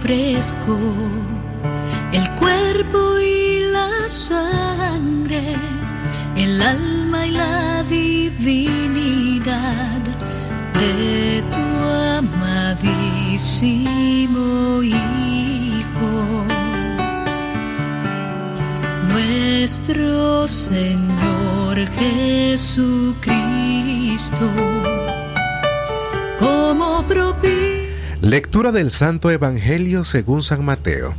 ofrezco el cuerpo y la sangre, el alma y la divinidad de tu amadísimo Hijo, nuestro Señor Jesucristo, como Lectura del Santo Evangelio según San Mateo,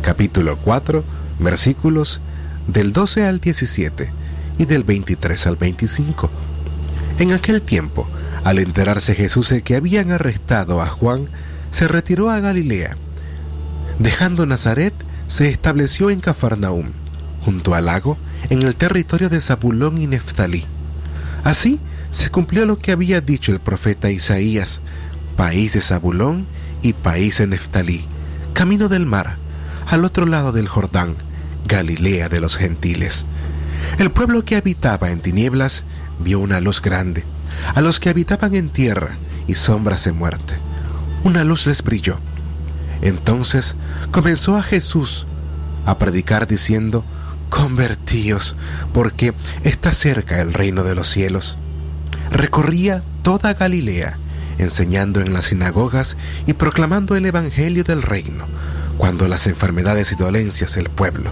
capítulo 4, versículos del 12 al 17 y del 23 al 25. En aquel tiempo, al enterarse Jesús de que habían arrestado a Juan, se retiró a Galilea. Dejando Nazaret, se estableció en Cafarnaúm, junto al lago, en el territorio de Zabulón y Neftalí. Así se cumplió lo que había dicho el profeta Isaías, país de Zabulón y país de Neftalí, camino del mar, al otro lado del Jordán, Galilea de los gentiles. El pueblo que habitaba en tinieblas vio una luz grande a los que habitaban en tierra y sombras de muerte. Una luz les brilló. Entonces comenzó a Jesús a predicar diciendo, Convertíos, porque está cerca el reino de los cielos. Recorría toda Galilea, enseñando en las sinagogas y proclamando el Evangelio del reino, cuando las enfermedades y dolencias del pueblo.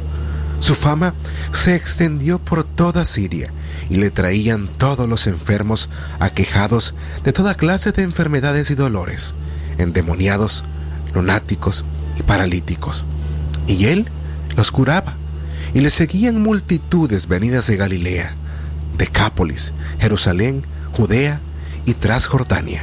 Su fama se extendió por toda Siria y le traían todos los enfermos aquejados de toda clase de enfermedades y dolores, endemoniados, lunáticos y paralíticos. Y él los curaba, y le seguían multitudes venidas de Galilea, Decápolis, Jerusalén, Judea y Transjordania.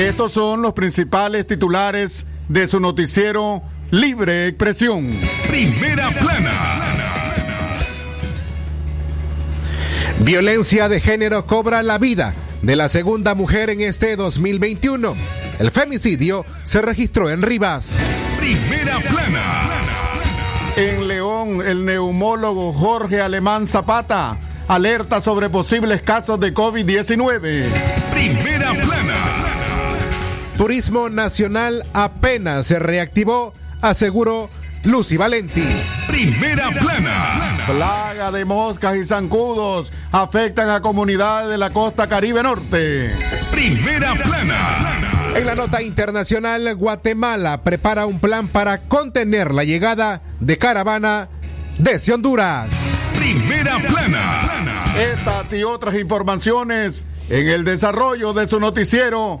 Estos son los principales titulares de su noticiero Libre Expresión. Primera plana. Violencia de género cobra la vida de la segunda mujer en este 2021. El femicidio se registró en Rivas. Primera plana. En León, el neumólogo Jorge Alemán Zapata alerta sobre posibles casos de COVID-19. Turismo Nacional apenas se reactivó, aseguró Lucy Valenti. Primera plana. Plaga de moscas y zancudos afectan a comunidades de la costa Caribe Norte. Primera plana. En la nota internacional, Guatemala prepara un plan para contener la llegada de caravana desde Honduras. Primera plana. Estas y otras informaciones en el desarrollo de su noticiero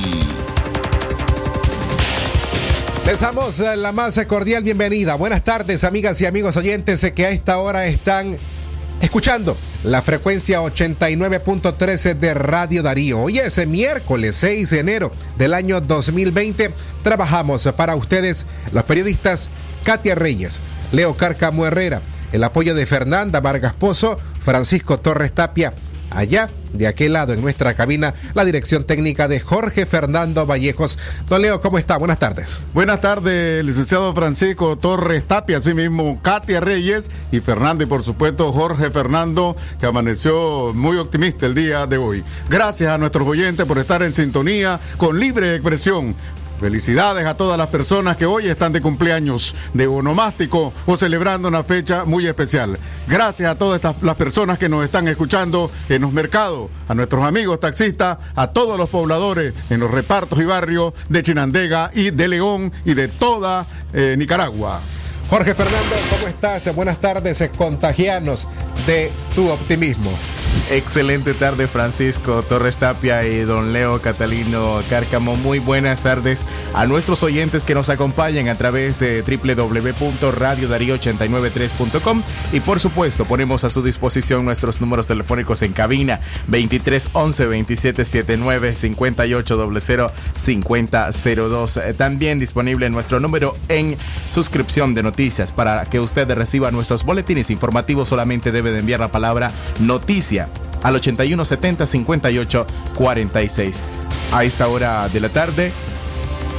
Les damos eh, la más cordial bienvenida. Buenas tardes, amigas y amigos oyentes que a esta hora están escuchando la frecuencia 89.13 de Radio Darío. Hoy es miércoles 6 de enero del año 2020. Trabajamos para ustedes los periodistas Katia Reyes, Leo Carcamo Herrera, el apoyo de Fernanda Vargas Pozo, Francisco Torres Tapia, allá de aquel lado en nuestra cabina la dirección técnica de Jorge Fernando Vallejos. Don Leo, ¿cómo está? Buenas tardes. Buenas tardes, licenciado Francisco Torres Tapia, así mismo Katia Reyes y Fernando, y por supuesto Jorge Fernando, que amaneció muy optimista el día de hoy. Gracias a nuestros oyentes por estar en sintonía con libre expresión. Felicidades a todas las personas que hoy están de cumpleaños de onomástico o celebrando una fecha muy especial. Gracias a todas estas, las personas que nos están escuchando en los mercados, a nuestros amigos taxistas, a todos los pobladores en los repartos y barrios de Chinandega y de León y de toda eh, Nicaragua. Jorge Fernando, ¿cómo estás? Buenas tardes, contagianos de tu optimismo. Excelente tarde, Francisco Torres Tapia y don Leo Catalino Cárcamo. Muy buenas tardes a nuestros oyentes que nos acompañan a través de www.radiodarío893.com y por supuesto ponemos a su disposición nuestros números telefónicos en cabina 2311 2779 5800 5002. También disponible nuestro número en suscripción de noticias para que usted reciba nuestros boletines informativos. Solamente debe de enviar la palabra noticia al 8170 58 46. A esta hora de la tarde,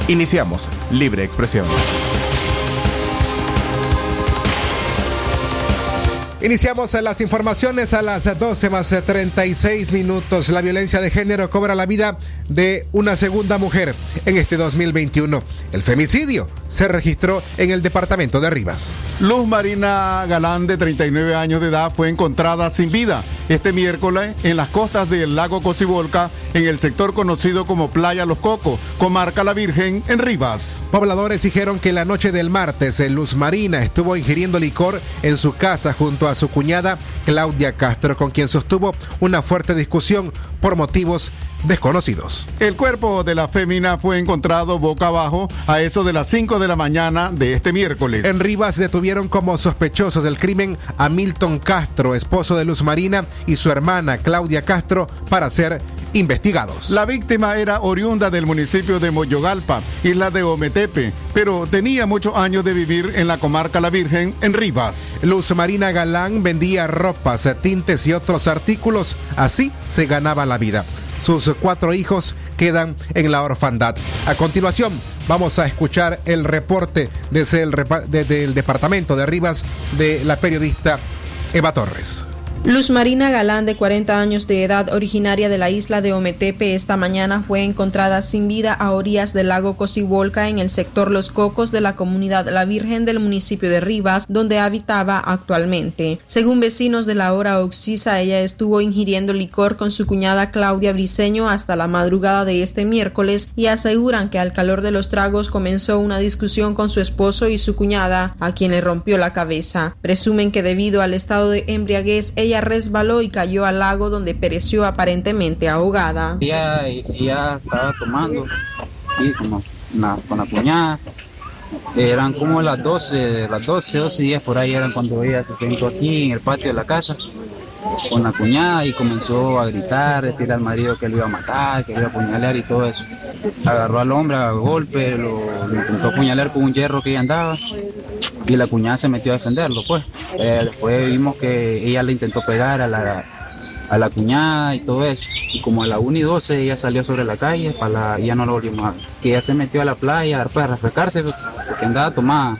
iniciamos Libre Expresión. Iniciamos las informaciones a las 12 más 36 minutos. La violencia de género cobra la vida de una segunda mujer en este 2021. El femicidio se registró en el departamento de Rivas. Luz Marina Galán, de 39 años de edad, fue encontrada sin vida este miércoles en las costas del lago Cocibolca, en el sector conocido como Playa Los Cocos, comarca La Virgen, en Rivas. Pobladores dijeron que la noche del martes Luz Marina estuvo ingiriendo licor en su casa junto a su cuñada Claudia Castro, con quien sostuvo una fuerte discusión por motivos desconocidos. El cuerpo de la fémina fue encontrado boca abajo a eso de las 5 de la mañana de este miércoles. En Rivas detuvieron como sospechosos del crimen a Milton Castro, esposo de Luz Marina, y su hermana Claudia Castro para ser investigados. La víctima era oriunda del municipio de Moyogalpa, isla de Ometepe, pero tenía muchos años de vivir en la comarca La Virgen, en Rivas. Luz Marina Galán vendía ropas, tintes y otros artículos, así se ganaba la vida. Sus cuatro hijos quedan en la orfandad. A continuación, vamos a escuchar el reporte desde el, departamento de Rivas de la periodista Eva Torres. Luz Marina Galán, de 40 años de edad, originaria de la isla de Ometepe, esta mañana fue encontrada sin vida a orillas del lago Cocibolca en el sector Los Cocos de la comunidad La Virgen del municipio de Rivas, donde habitaba actualmente. Según vecinos de la hora Oxisa, ella estuvo ingiriendo licor con su cuñada Claudia Briceño hasta la madrugada de este miércoles y aseguran que al calor de los tragos comenzó una discusión con su esposo y su cuñada, a quien le rompió la cabeza. Presumen que debido al estado de embriaguez, ella resbaló y cayó al lago donde pereció aparentemente ahogada. Ella, ella estaba tomando y como una, con la cuñada. Eran como las 12, las 12, 12 días por ahí eran cuando ella se sentó aquí en el patio de la casa con la cuñada y comenzó a gritar, decir al marido que lo iba a matar, que lo iba a apuñalar y todo eso. Agarró al hombre a golpe, lo, intentó apuñalar con un hierro que ella andaba y la cuñada se metió a defenderlo, pues. Eh, después vimos que ella le intentó pegar a la, a la cuñada y todo eso. Y como a la 1 y 12 ella salió sobre la calle, para la, ya no lo volvimos a ver. Que ella se metió a la playa después a refrescarse, porque andaba tomada.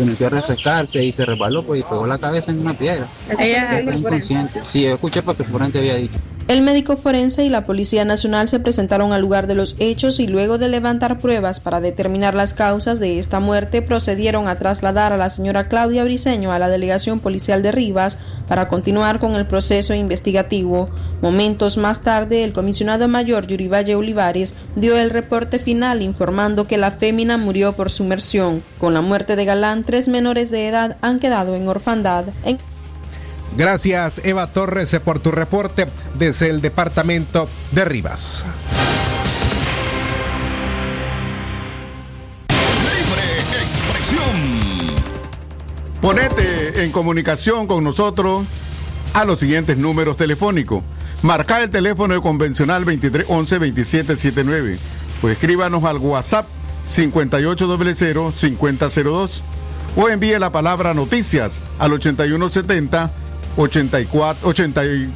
Se metió a refrescarse y se resbaló pues, y pegó la cabeza en una piedra. Ella Fue inconsciente. Sí, yo escuché porque el había dicho. El médico forense y la Policía Nacional se presentaron al lugar de los hechos y luego de levantar pruebas para determinar las causas de esta muerte procedieron a trasladar a la señora Claudia Briceño a la delegación policial de Rivas para continuar con el proceso investigativo. Momentos más tarde, el comisionado mayor Yuri Valle Olivares dio el reporte final informando que la fémina murió por sumersión. Con la muerte de Galán, tres menores de edad han quedado en orfandad. Gracias Eva Torres por tu reporte desde el departamento de Rivas. Libre expresión. Ponete en comunicación con nosotros a los siguientes números telefónicos. Marca el teléfono convencional 2311-2779 o escríbanos al WhatsApp 5800-5002 o envíe la palabra noticias al 8170 84 80 y-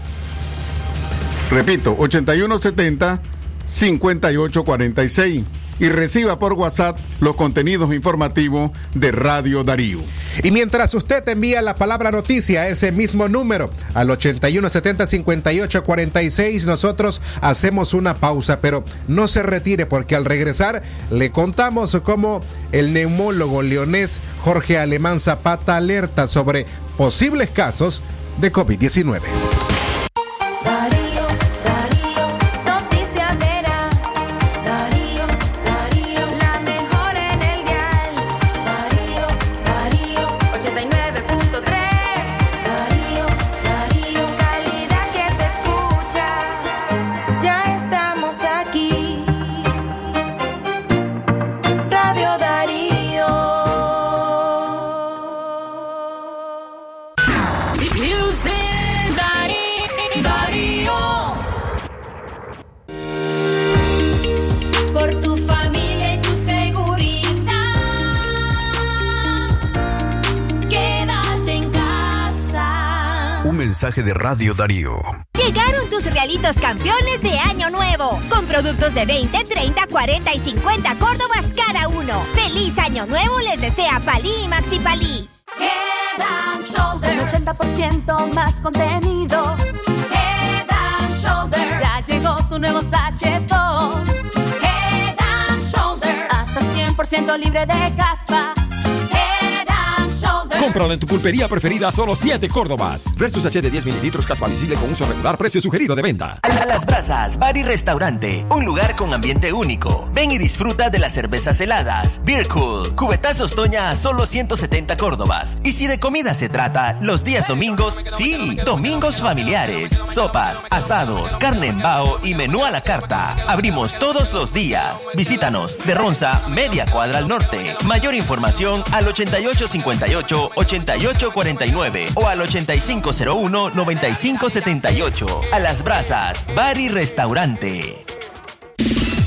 Repito, 8170-5846 y reciba por WhatsApp los contenidos informativos de Radio Darío. Y mientras usted envía la palabra noticia a ese mismo número, al 8170-5846, nosotros hacemos una pausa, pero no se retire porque al regresar le contamos cómo el neumólogo leonés Jorge Alemán Zapata alerta sobre posibles casos de COVID-19. De Radio Darío. Llegaron tus realitos campeones de Año Nuevo, con productos de 20, 30, 40 y 50 Córdobas cada uno. ¡Feliz Año Nuevo les desea Palí y Maxi Palí! Head and Shoulders. 80% más contenido. Head and Shoulders. Ya llegó tu nuevo sachetón. Head and Shoulders. Hasta 100% libre de caspa. Cómpralo en tu pulpería preferida solo 7 Córdobas. Versus H de 10 mililitros caspa visible con uso regular, precio sugerido de venta. A las Brasas, Bar y Restaurante. Un lugar con ambiente único. Ven y disfruta de las cervezas heladas. Beer Cool. Cubetazos Toña a solo 170 Córdobas. Y si de comida se trata, los días domingos, sí, domingos familiares. Sopas, asados, carne en bao y menú a la carta. Abrimos todos los días. Visítanos de Ronza, media cuadra al norte. Mayor información al 8858 8849 o al 8501-9578. A las brasas, bar y restaurante.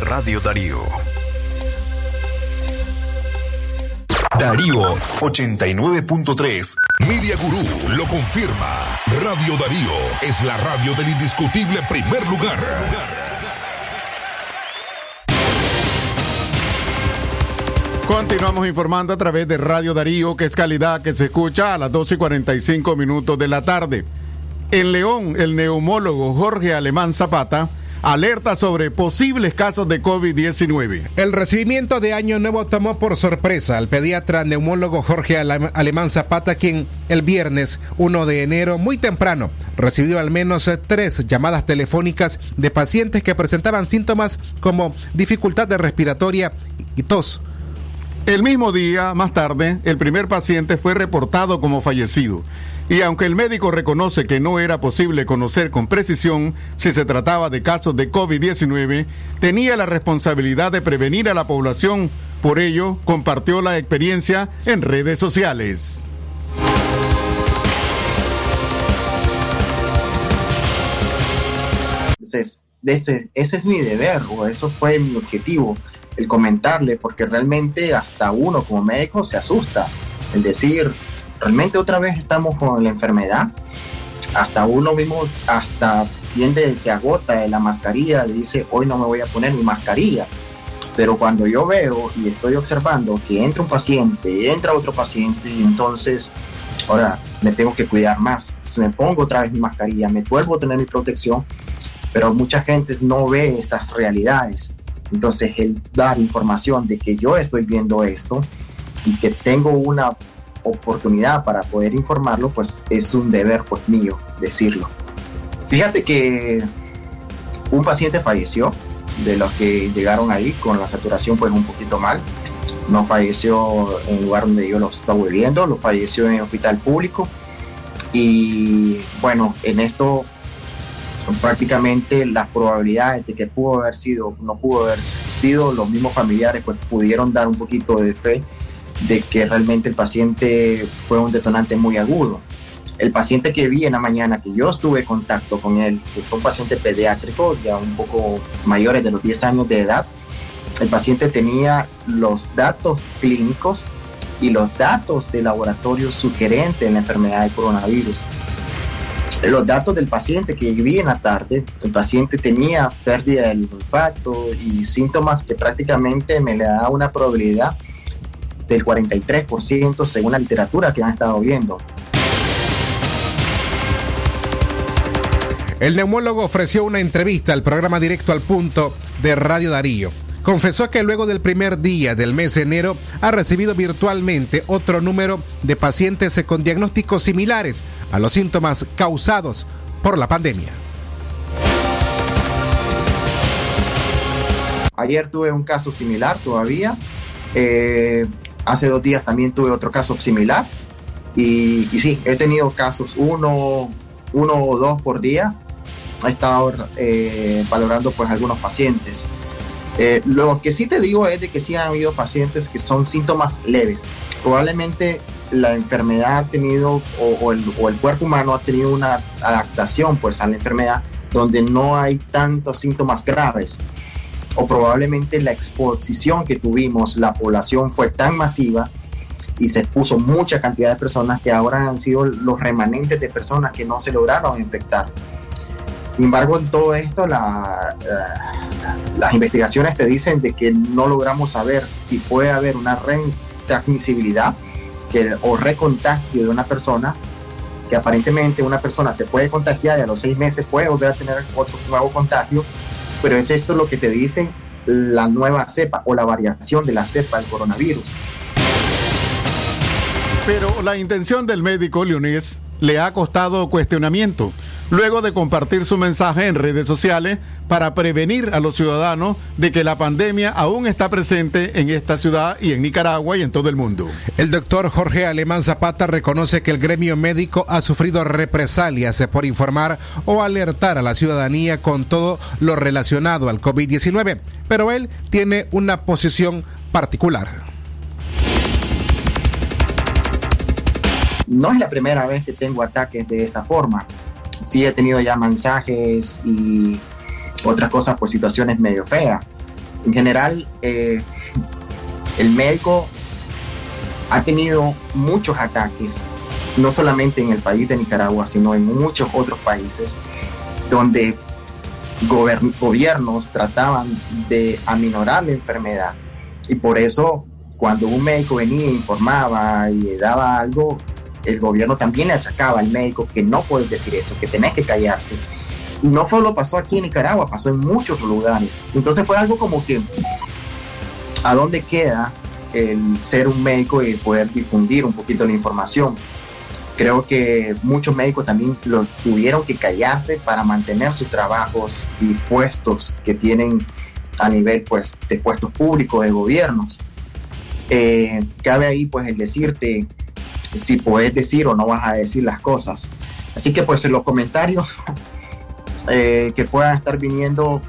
Radio Darío. Darío 89.3. Media Gurú lo confirma. Radio Darío es la radio del indiscutible primer lugar. Continuamos informando a través de Radio Darío, que es calidad que se escucha a las 12 y 45 minutos de la tarde. En León, el neumólogo Jorge Alemán Zapata alerta sobre posibles casos de COVID-19. El recibimiento de Año Nuevo tomó por sorpresa al pediatra neumólogo Jorge Alemán Zapata, quien el viernes 1 de enero, muy temprano, recibió al menos tres llamadas telefónicas de pacientes que presentaban síntomas como dificultad de respiratoria y tos. El mismo día, más tarde, el primer paciente fue reportado como fallecido. Y aunque el médico reconoce que no era posible conocer con precisión si se trataba de casos de COVID-19, tenía la responsabilidad de prevenir a la población. Por ello, compartió la experiencia en redes sociales. Entonces, ese, ese es mi deber o eso fue mi objetivo el comentarle, porque realmente hasta uno como médico se asusta. El decir, realmente otra vez estamos con la enfermedad, hasta uno mismo, hasta tiende, se agota de la mascarilla, dice, hoy no me voy a poner mi mascarilla. Pero cuando yo veo y estoy observando que entra un paciente, entra otro paciente, entonces ahora me tengo que cuidar más. Si me pongo otra vez mi mascarilla, me vuelvo a tener mi protección, pero mucha gente no ve estas realidades. Entonces, el dar información de que yo estoy viendo esto y que tengo una oportunidad para poder informarlo, pues es un deber pues, mío decirlo. Fíjate que un paciente falleció de los que llegaron ahí con la saturación pues un poquito mal. No falleció en el lugar donde yo lo estaba viviendo, lo falleció en el hospital público. Y bueno, en esto prácticamente las probabilidades de que pudo haber sido, no pudo haber sido, los mismos familiares pues pudieron dar un poquito de fe de que realmente el paciente fue un detonante muy agudo. El paciente que vi en la mañana, que yo estuve en contacto con él, que fue un paciente pediátrico, ya un poco mayores de los 10 años de edad, el paciente tenía los datos clínicos y los datos de laboratorio sugerentes en la enfermedad de coronavirus los datos del paciente que vi en la tarde, el paciente tenía pérdida del olfato y síntomas que prácticamente me le da una probabilidad del 43% según la literatura que han estado viendo. El neumólogo ofreció una entrevista al programa Directo al Punto de Radio Darío confesó que luego del primer día del mes de enero ha recibido virtualmente otro número de pacientes con diagnósticos similares a los síntomas causados por la pandemia. Ayer tuve un caso similar todavía. Eh, hace dos días también tuve otro caso similar. Y, sí, he tenido casos uno, uno o dos por día. He estado eh, valorando pues algunos pacientes. Eh, lo que sí te digo es de que sí han habido pacientes que son síntomas leves. Probablemente la enfermedad ha tenido o, el, cuerpo humano ha tenido una adaptación pues a la enfermedad donde no hay tantos síntomas graves. O probablemente la exposición que tuvimos, la población fue tan masiva y se puso mucha cantidad de personas que ahora han sido los remanentes de personas que no se lograron infectar. Sin embargo, en todo esto, la, las investigaciones te dicen de que no logramos saber si puede haber una retransmisibilidad que, o recontagio de una persona, que aparentemente una persona se puede contagiar y a los seis meses puede volver a tener otro nuevo contagio, pero es esto lo que te dicen la nueva cepa o la variación de la cepa del coronavirus. Pero la intención del médico leonés le ha costado cuestionamiento luego de compartir su mensaje en redes sociales para prevenir a los ciudadanos de que la pandemia aún está presente en esta ciudad y en Nicaragua y en todo el mundo. El doctor Jorge Alemán Zapata reconoce que el gremio médico ha sufrido represalias por informar o alertar a la ciudadanía con todo lo relacionado al COVID-19, pero él tiene una posición particular. No es la primera vez que tengo ataques de esta forma sí he tenido ya mensajes y otras cosas por situaciones medio feas. En general, eh, el médico ha tenido muchos ataques, no solamente en el país de Nicaragua, sino en muchos otros países, donde gobiernos trataban de aminorar la enfermedad. Y por eso, cuando un médico venía informaba y daba algo, el gobierno también le achacaba al médico que no puedes decir eso, que tenés que callarte. Y no solo pasó aquí en Nicaragua, pasó en muchos lugares. Entonces fue algo como que, ¿a dónde queda el ser un médico y poder difundir un poquito la información? Creo que muchos médicos también lo tuvieron que callarse para mantener sus trabajos y puestos que tienen a nivel pues, de puestos públicos, de gobiernos. Eh, cabe ahí pues el decirte si puedes decir o no vas a decir las cosas. Así que pues en los comentarios eh, que puedan estar viniendo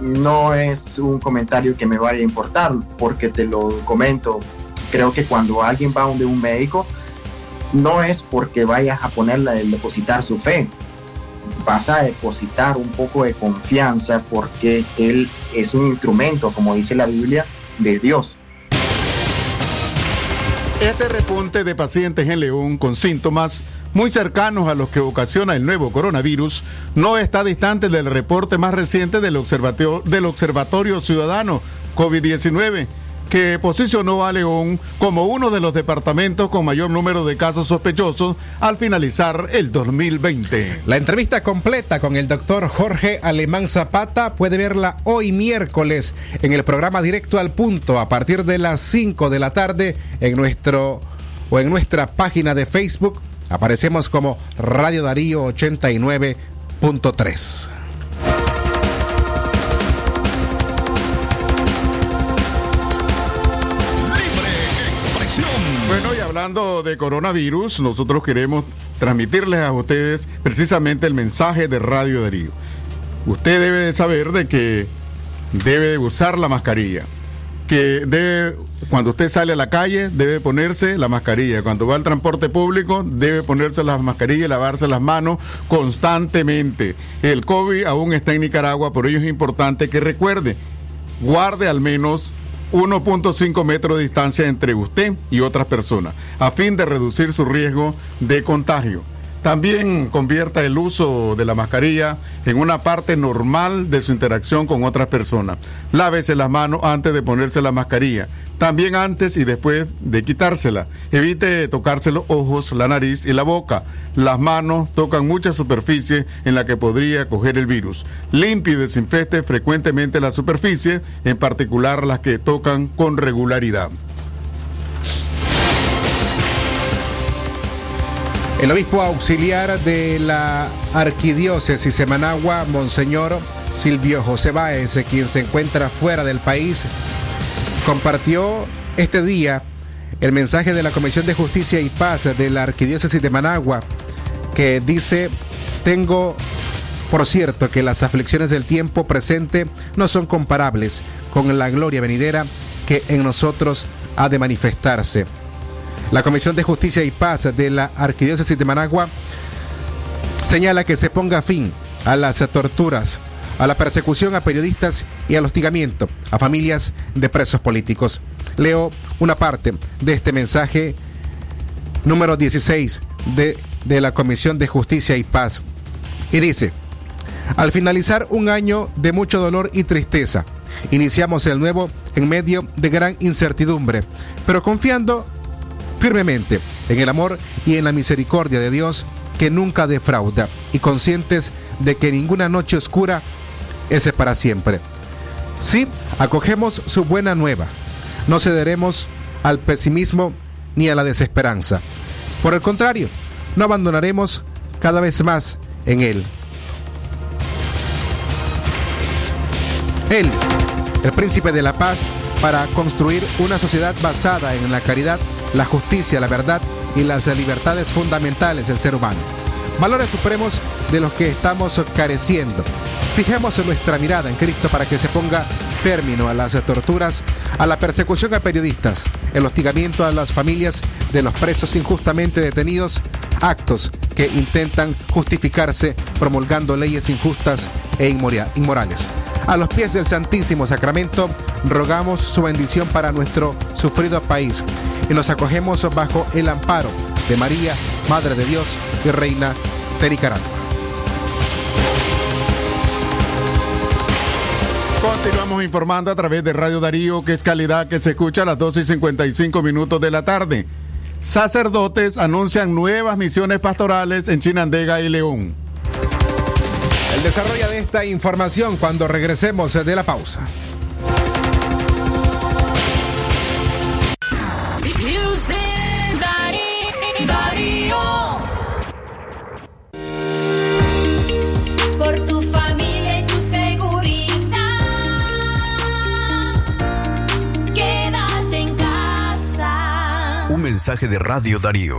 no es un comentario que me vaya a importar porque te lo comento. Creo que cuando alguien va donde un médico no es porque vayas a ponerle a depositar su fe. Vas a depositar un poco de confianza porque él es un instrumento, como dice la Biblia, de Dios. Este repunte de pacientes en León con síntomas muy cercanos a los que ocasiona el nuevo coronavirus no está distante del reporte más reciente del Observatorio, del observatorio Ciudadano COVID-19 que posicionó a León como uno de los departamentos con mayor número de casos sospechosos al finalizar el 2020. La entrevista completa con el doctor Jorge Alemán Zapata puede verla hoy miércoles en el programa Directo al Punto a partir de las 5 de la tarde en nuestro o en nuestra página de Facebook. Aparecemos como Radio Darío 89.3. hablando de coronavirus, nosotros queremos transmitirles a ustedes precisamente el mensaje de Radio Darío. Usted debe de saber de que debe de usar la mascarilla. Que debe, cuando usted sale a la calle, debe ponerse la mascarilla. Cuando va al transporte público, debe ponerse la mascarilla y lavarse las manos constantemente. El COVID aún está en Nicaragua, por ello es importante que recuerde, guarde al menos 1.5 metros de distancia entre usted y otras personas, a fin de reducir su riesgo de contagio. También convierta el uso de la mascarilla en una parte normal de su interacción con otras personas. Lávese las manos antes de ponerse la mascarilla, también antes y después de quitársela. Evite tocarse los ojos, la nariz y la boca. Las manos tocan mucha superficie en la que podría coger el virus. Limpie y desinfecte frecuentemente la superficie, en particular las que tocan con regularidad. El obispo auxiliar de la arquidiócesis de Managua, Monseñor Silvio José Báez, quien se encuentra fuera del país, compartió este día el mensaje de la Comisión de Justicia y Paz de la arquidiócesis de Managua, que dice, tengo por cierto que las aflicciones del tiempo presente no son comparables con la gloria venidera que en nosotros ha de manifestarse. La Comisión de Justicia y Paz de la Arquidiócesis de Managua señala que se ponga fin a las torturas, a la persecución a periodistas y al hostigamiento a familias de presos políticos. Leo una parte de este mensaje número 16 de, de la Comisión de Justicia y Paz. Y dice, al finalizar un año de mucho dolor y tristeza, iniciamos el nuevo en medio de gran incertidumbre, pero confiando firmemente en el amor y en la misericordia de Dios que nunca defrauda y conscientes de que ninguna noche oscura es para siempre. Sí, acogemos su buena nueva. No cederemos al pesimismo ni a la desesperanza. Por el contrario, no abandonaremos cada vez más en Él. Él, el príncipe de la paz, para construir una sociedad basada en la caridad, la justicia, la verdad y las libertades fundamentales del ser humano. Valores supremos de los que estamos careciendo. Fijemos nuestra mirada en Cristo para que se ponga término a las torturas, a la persecución a periodistas, el hostigamiento a las familias de los presos injustamente detenidos, actos que intentan justificarse promulgando leyes injustas e inmorales. A los pies del Santísimo Sacramento rogamos su bendición para nuestro sufrido país y nos acogemos bajo el amparo de María, Madre de Dios y Reina de Nicaragua. Continuamos informando a través de Radio Darío, que es calidad que se escucha a las 12 y 55 minutos de la tarde. Sacerdotes anuncian nuevas misiones pastorales en Chinandega y León. El desarrollo de esta información cuando regresemos de la pausa. Por tu familia y tu seguridad. Quédate en casa. Un mensaje de Radio Darío.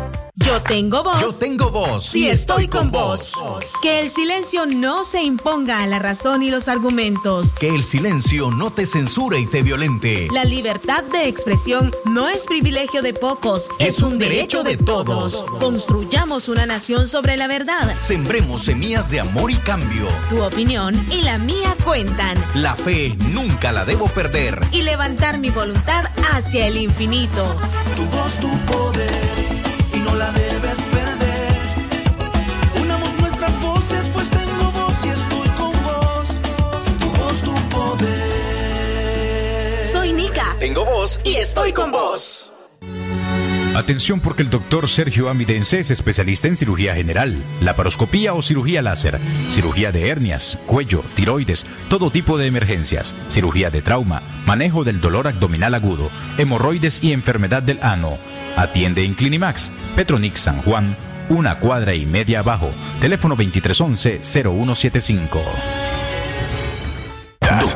Yo tengo voz. Yo tengo voz. Sí, estoy con vos. Que el silencio no se imponga a la razón y los argumentos. Que el silencio no te censure y te violente. La libertad de expresión no es privilegio de pocos, es, un derecho de todos. Construyamos una nación sobre la verdad. Sembremos semillas de amor y cambio. Tu opinión y la mía cuentan. La fe nunca la debo perder. Y levantar mi voluntad hacia el infinito. Tu voz, tu poder y no la debes perder. Unamos nuestras voces, pues tengo voz y estoy con vos. Tu voz, tu poder. Soy Nika. Tengo voz y estoy con vos. Atención porque el doctor Sergio Amidense es especialista en cirugía general, laparoscopía o cirugía láser, cirugía de hernias, cuello, tiroides, todo tipo de emergencias, cirugía de trauma, manejo del dolor abdominal agudo, hemorroides y enfermedad del ano. Atiende en Clinimax, Petronix San Juan, una cuadra y media abajo, teléfono 2311-0175.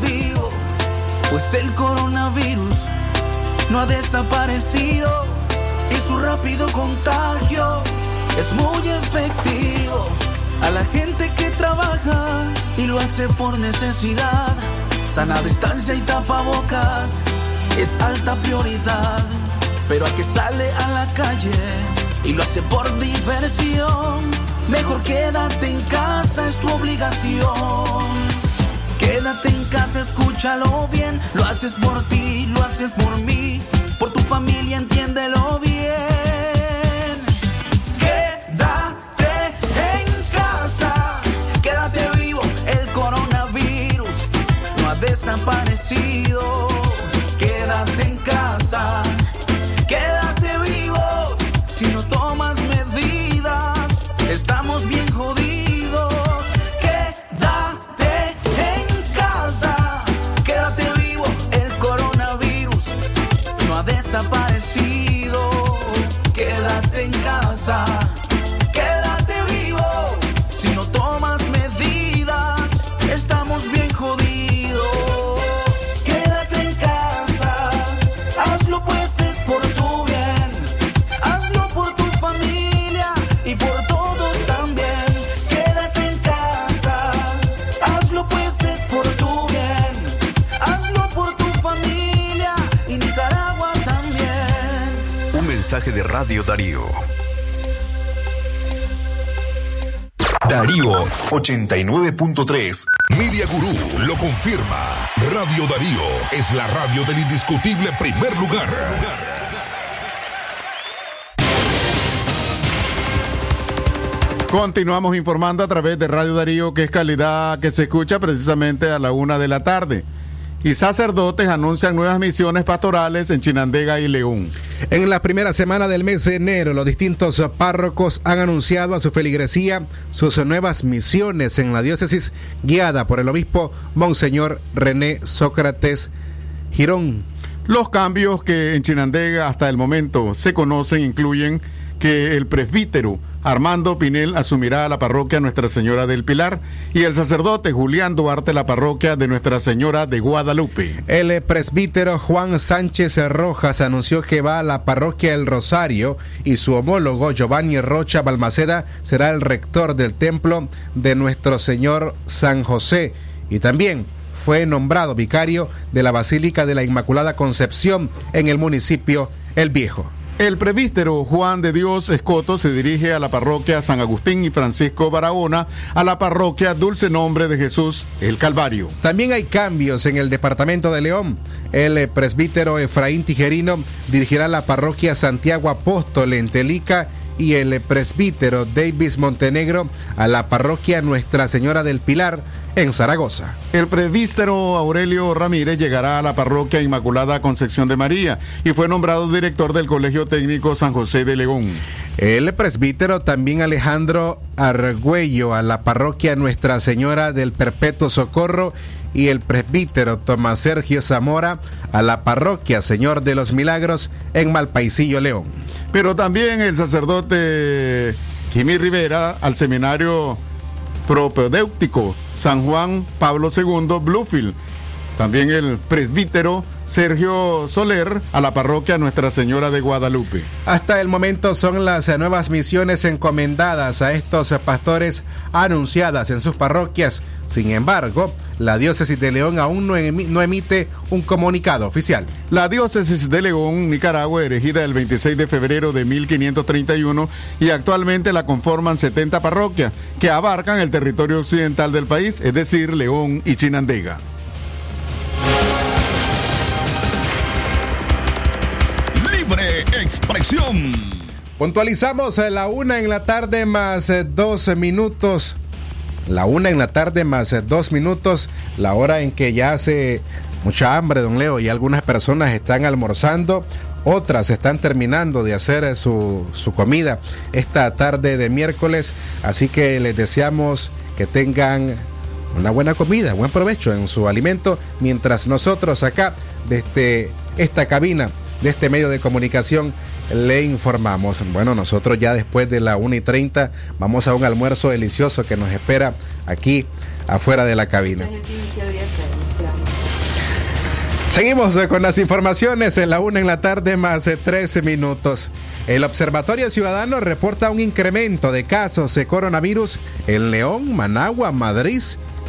Vivo, pues el coronavirus no ha desaparecido y su rápido contagio es muy efectivo. A la gente que trabaja y lo hace por necesidad, sana distancia y tapabocas es alta prioridad. Pero al que sale a la calle y lo hace por diversión, mejor quédate en casa, es tu obligación. Quédate en casa, escúchalo bien, lo haces por ti, lo haces por mí, por tu familia, entiéndelo bien. Quédate en casa, quédate vivo, el coronavirus no ha desaparecido. Quédate en casa, de Radio Darío. Darío 89.3. Media Gurú lo confirma. Radio Darío es la radio del indiscutible primer lugar. Continuamos informando a través de Radio Darío, que es calidad que se escucha precisamente a la una de la tarde. Y sacerdotes anuncian nuevas misiones pastorales en Chinandega y León. En la primera semana del mes de enero, los distintos párrocos han anunciado a su feligresía sus nuevas misiones en la diócesis, guiada por el obispo Monseñor René Sócrates Girón. Los cambios que en Chinandega hasta el momento se conocen incluyen que el presbítero Armando Pinel asumirá la parroquia Nuestra Señora del Pilar y el sacerdote Julián Duarte la parroquia de Nuestra Señora de Guadalupe. El presbítero Juan Sánchez Rojas anunció que va a la parroquia El Rosario y su homólogo Giovanni Rocha Balmaceda será el rector del templo de Nuestro Señor San José y también fue nombrado vicario de la Basílica de la Inmaculada Concepción en el municipio El Viejo. El presbítero Juan de Dios Escoto se dirige a la parroquia San Agustín y Francisco Barahona, a la parroquia Dulce Nombre de Jesús, el Calvario. También hay cambios en el departamento de León. El presbítero Efraín Tijerino dirigirá la parroquia Santiago Apóstol en Telica y el presbítero Davis Montenegro a la parroquia Nuestra Señora del Pilar en Zaragoza. El presbítero Aurelio Ramírez llegará a la parroquia Inmaculada Concepción de María y fue nombrado director del Colegio Técnico San José de León. El presbítero también Alejandro Argüello a la parroquia Nuestra Señora del Perpetuo Socorro y el presbítero Tomás Sergio Zamora a la parroquia Señor de los Milagros en Malpaisillo, León. Pero también el sacerdote Jimmy Rivera al seminario propedéutico San Juan Pablo II Bluefield. También el presbítero Sergio Soler a la parroquia Nuestra Señora de Guadalupe. Hasta el momento son las nuevas misiones encomendadas a estos pastores anunciadas en sus parroquias. Sin embargo, la diócesis de León aún no, emite un comunicado oficial. La diócesis de León, Nicaragua, erigida el 26 de febrero de 1531 y actualmente la conforman 70 parroquias que abarcan el territorio occidental del país, es decir, León y Chinandega. Expresión. Puntualizamos a la una en la tarde más 12 eh, minutos. La una en la tarde más eh, dos minutos. La hora en que ya hace mucha hambre, don Leo, y algunas personas están almorzando. Otras están terminando de hacer eh, su, su comida esta tarde de miércoles. Así que les deseamos que tengan una buena comida, buen provecho en su alimento, mientras nosotros acá desde esta cabina de este medio de comunicación le informamos. Bueno, nosotros ya después de la 1 y 30 vamos a un almuerzo delicioso que nos espera aquí afuera de la cabina. Seguimos con las informaciones en la 1 en la tarde más de 13 minutos. El Observatorio Ciudadano reporta un incremento de casos de coronavirus en León, Managua, Madrid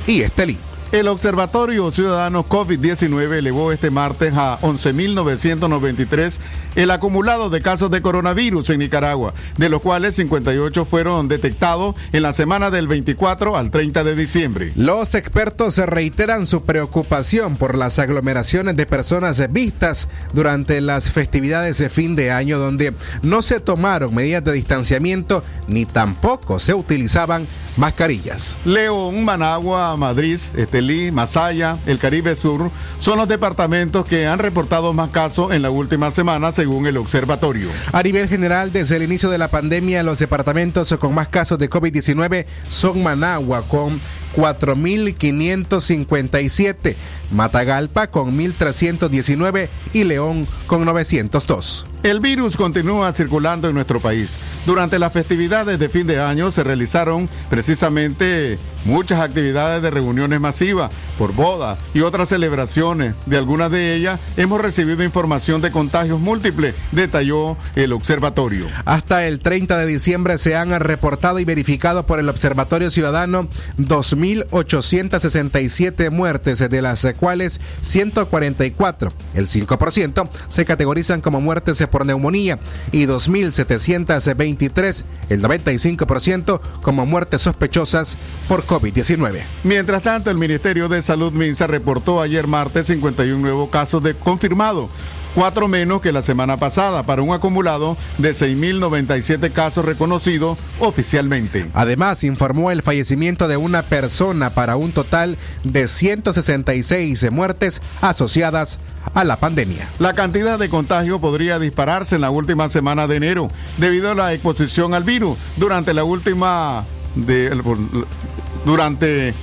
y Estelí. El Observatorio Ciudadano COVID-19 elevó este martes a 11.993 el acumulado de casos de coronavirus en Nicaragua, de los cuales 58 fueron detectados en la semana del 24 al 30 de diciembre. Los expertos reiteran su preocupación por las aglomeraciones de personas vistas durante las festividades de fin de año donde no se tomaron medidas de distanciamiento ni tampoco se utilizaban mascarillas. León, Managua, Madrid, Estelí, Masaya, el Caribe Sur son los departamentos que han reportado más casos en la última semana según el observatorio. A nivel general, desde el inicio de la pandemia, los departamentos con más casos de COVID-19 son Managua con 4.557, Matagalpa con 1.319 y León con 902. El virus continúa circulando en nuestro país. Durante las festividades de fin de año se realizaron precisamente muchas actividades de reuniones masivas por boda y otras celebraciones. De algunas de ellas hemos recibido información de contagios múltiples, detalló el observatorio. Hasta el 30 de diciembre se han reportado y verificado por el Observatorio Ciudadano 2.867 muertes, de las cuales 144, el 5%, se categorizan como muertes por neumonía y 2.723, el 95%, como muertes sospechosas por COVID-19. Mientras tanto, el Ministerio de Salud Minsa reportó ayer martes 51 nuevos casos de confirmado cuatro menos que la semana pasada, para un acumulado de 6.097 casos reconocidos oficialmente. Además, informó el fallecimiento de una persona para un total de 166 muertes asociadas a la pandemia. La cantidad de contagio podría dispararse en la última semana de enero debido a la exposición al virus durante la última de, durante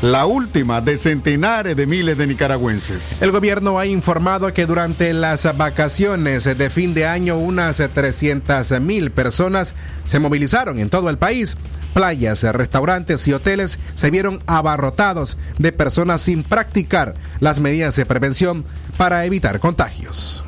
la última de centenares de miles de nicaragüenses. El gobierno ha informado que durante las vacaciones de fin de año unas 300 mil personas se movilizaron en todo el país. Playas, restaurantes y hoteles se vieron abarrotados de personas sin practicar las medidas de prevención para evitar contagios.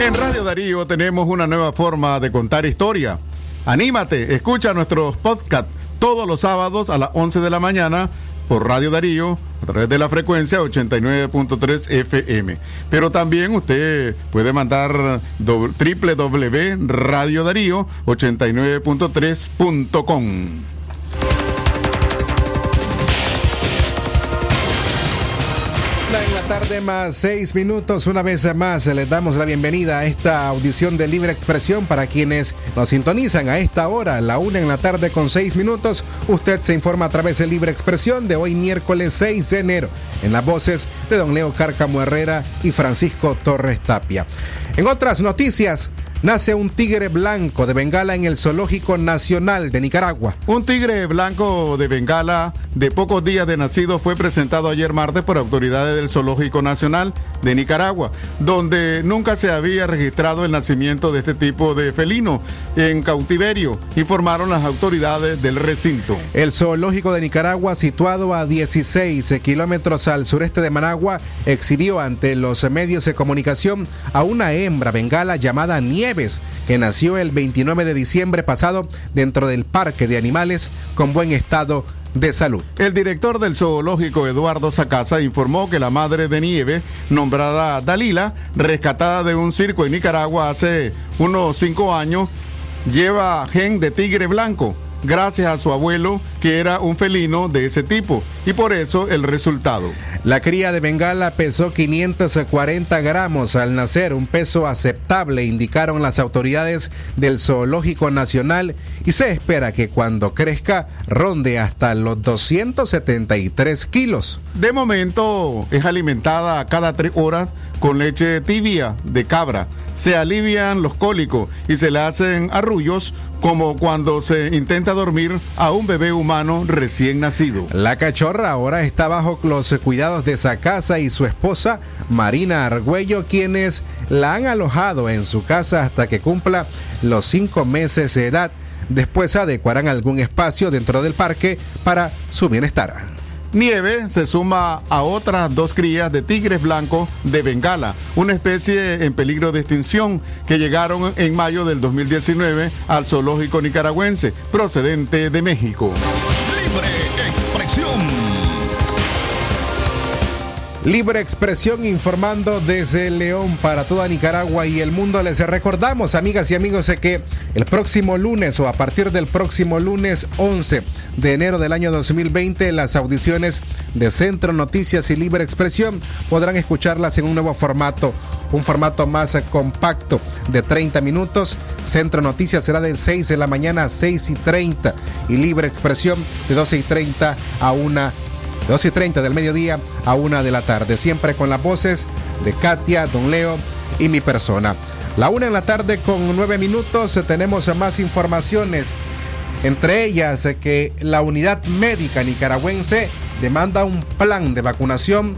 En Radio Darío tenemos una nueva forma de contar historia. Anímate, escucha nuestros podcasts todos los sábados a las 11 de la mañana por Radio Darío a través de la frecuencia 89.3 FM. Pero también usted puede mandar www.radiodarío89.3.com. tarde más seis minutos, una vez más les damos la bienvenida a esta audición de Libre Expresión para quienes nos sintonizan a esta hora, la una en la tarde con seis minutos. Usted se informa a través de Libre Expresión de hoy miércoles 6 de enero en las voces de don Leo Cárcamo Herrera y Francisco Torres Tapia. En otras noticias, nace un tigre blanco de Bengala en el Zoológico Nacional de Nicaragua. Un tigre blanco de Bengala de pocos días de nacido fue presentado ayer martes por autoridades del Zoológico Nacional de Nicaragua, donde nunca se había registrado el nacimiento de este tipo de felino en cautiverio, informaron las autoridades del recinto. El Zoológico de Nicaragua, situado a 16 kilómetros al sureste de Managua, exhibió ante los medios de comunicación a una hembra bengala llamada Nieve que nació el 29 de diciembre pasado dentro del Parque de Animales con buen estado de salud. El director del zoológico Eduardo Sacasa informó que la madre de Nieve, nombrada Dalila, rescatada de un circo en Nicaragua hace unos cinco años, lleva gen de tigre blanco gracias a su abuelo que era un felino de ese tipo y por eso el resultado. La cría de Bengala pesó 540 gramos al nacer, un peso aceptable, indicaron las autoridades del Zoológico Nacional y se espera que cuando crezca ronde hasta los 273 kilos. De momento es alimentada cada tres horas con leche tibia de cabra. Se alivian los cólicos y se le hacen arrullos como cuando se intenta dormir a un bebé humano recién nacido. La cachorra ahora está bajo los cuidados de Sacasa y su esposa Marina Argüello, quienes la han alojado en su casa hasta que cumpla los cinco meses de edad. Después adecuarán algún espacio dentro del parque para su bienestar. Nieve se suma a otras dos crías de tigres blancos de Bengala, una especie en peligro de extinción que llegaron en mayo del 2019 al zoológico nicaragüense procedente de México. Libre expresión. Libre expresión informando desde León para toda Nicaragua y el mundo. Les recordamos, amigas y amigos, que el próximo lunes o a partir del próximo lunes 11 de enero del año 2020, las audiciones de Centro Noticias y Libre Expresión podrán escucharlas en un nuevo formato, un formato más compacto de 30 minutos. Centro Noticias será del 6 de la mañana a 6 y 30 y Libre Expresión de 12 y 30 a 1 2 y 30 del mediodía a 1 de la tarde, siempre con las voces de Katia, Don Leo y mi persona. La 1 en la tarde con 9 minutos tenemos más informaciones, entre ellas que la unidad médica nicaragüense demanda un plan de vacunación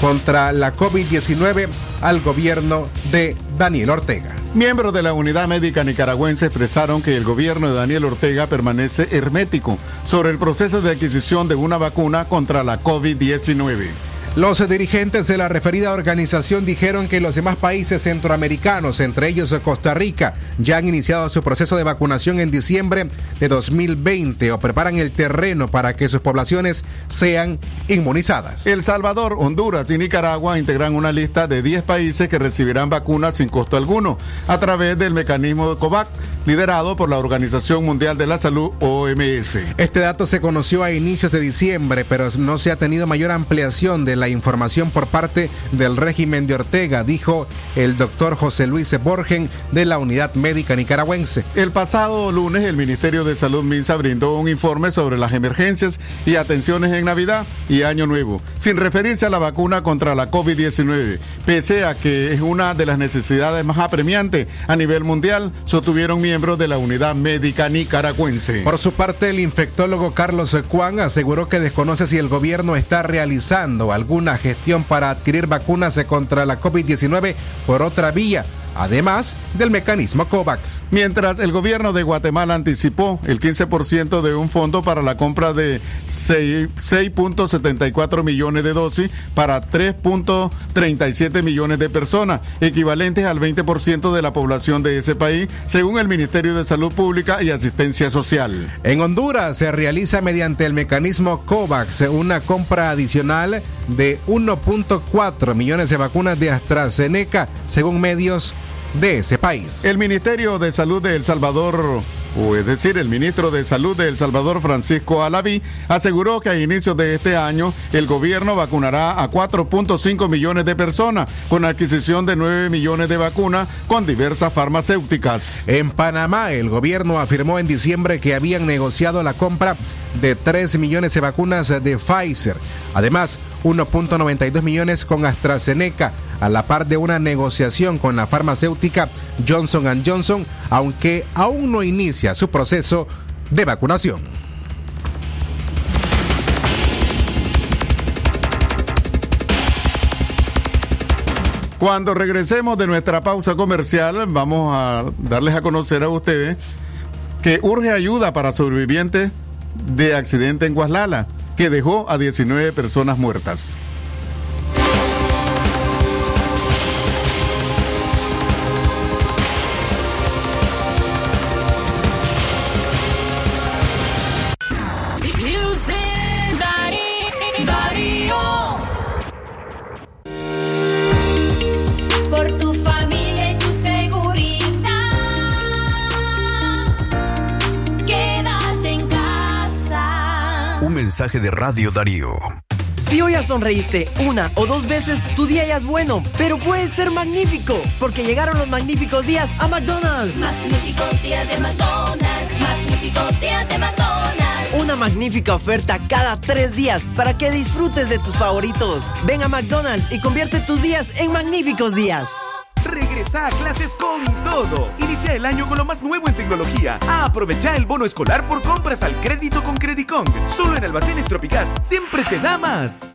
contra la COVID-19 al gobierno de Daniel Ortega. Miembros de la Unidad Médica Nicaragüense expresaron que el gobierno de Daniel Ortega permanece hermético sobre el proceso de adquisición de una vacuna contra la COVID-19. Los dirigentes de la referida organización dijeron que los demás países centroamericanos, entre ellos Costa Rica, ya han iniciado su proceso de vacunación en diciembre de 2020 o preparan el terreno para que sus poblaciones sean inmunizadas. El Salvador, Honduras y Nicaragua integran una lista de 10 países que recibirán vacunas sin costo alguno a través del mecanismo de COVAX, liderado por la Organización Mundial de la Salud, OMS. Este dato se conoció a inicios de diciembre, pero no se ha tenido mayor ampliación de la información por parte del régimen de Ortega, dijo el doctor José Luis Borgen de la Unidad Médica Nicaragüense. El pasado lunes el Ministerio de Salud Minsa brindó un informe sobre las emergencias y atenciones en Navidad y Año Nuevo, sin referirse a la vacuna contra la COVID-19, pese a que es una de las necesidades más apremiantes a nivel mundial, sostuvieron miembros de la Unidad Médica Nicaragüense. Por su parte, el infectólogo Carlos Cuán aseguró que desconoce si el gobierno está realizando algún una gestión para adquirir vacunas contra la COVID-19 por otra vía además del mecanismo COVAX. Mientras el gobierno de Guatemala anticipó el 15% de un fondo para la compra de 6.74 millones de dosis para 3.37 millones de personas, equivalentes al 20% de la población de ese país, según el Ministerio de Salud Pública y Asistencia Social. En Honduras se realiza mediante el mecanismo COVAX una compra adicional de 1.4 millones de vacunas de AstraZeneca, según medios de ese país. El Ministerio de Salud de El Salvador o es decir, el ministro de Salud de El Salvador, Francisco Alaví, aseguró que a inicios de este año el gobierno vacunará a 4.5 millones de personas con adquisición de 9 millones de vacunas con diversas farmacéuticas. En Panamá, el gobierno afirmó en diciembre que habían negociado la compra de 3 millones de vacunas de Pfizer. Además, 1.92 millones con AstraZeneca, a la par de una negociación con la farmacéutica Johnson Johnson, aunque aún no inicia su proceso de vacunación. Cuando regresemos de nuestra pausa comercial, vamos a darles a conocer a ustedes que urge ayuda para sobrevivientes de accidente en Guaslala, que dejó a 19 personas muertas. Mensaje de Radio Darío. Si hoy ya sonreíste una o dos veces, tu día ya es bueno, pero puede ser magnífico, porque llegaron los magníficos días a McDonald's. Magníficos días de McDonald's, magníficos días de McDonald's. Una magnífica oferta cada tres días para que disfrutes de tus favoritos. Ven a McDonald's y convierte tus días en magníficos días. A clases con todo. Inicia el año con lo más nuevo en tecnología. Aprovecha el bono escolar por compras al crédito con Credicon. Solo en Almacenes Tropicás siempre te da más.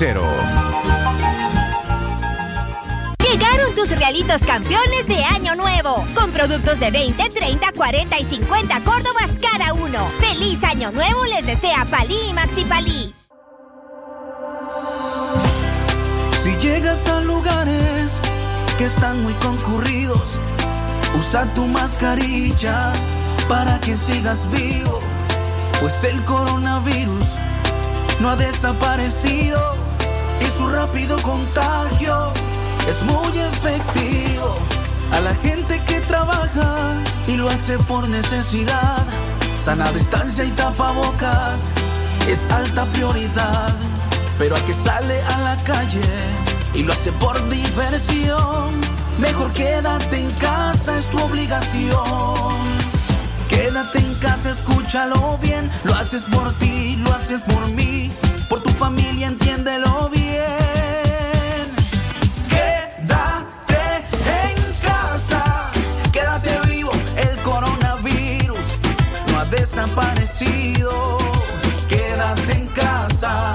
cero. Llegaron tus realitos campeones de Año Nuevo, con productos de 20, 30, 40 y 50 Córdobas cada uno. ¡Feliz Año Nuevo les desea Palí y Maxi Palí! Si llegas a lugares que están muy concurridos, usa tu mascarilla para que sigas vivo, pues el coronavirus no ha desaparecido y su rápido contagio es muy efectivo. A la gente que trabaja y lo hace por necesidad, sana distancia y tapabocas es alta prioridad. Pero a que sale a la calle y lo hace por diversión, mejor quédate en casa, es tu obligación. Quédate en casa, escúchalo bien, lo haces por ti, lo haces por mí no ha desaparecido. Quédate en casa,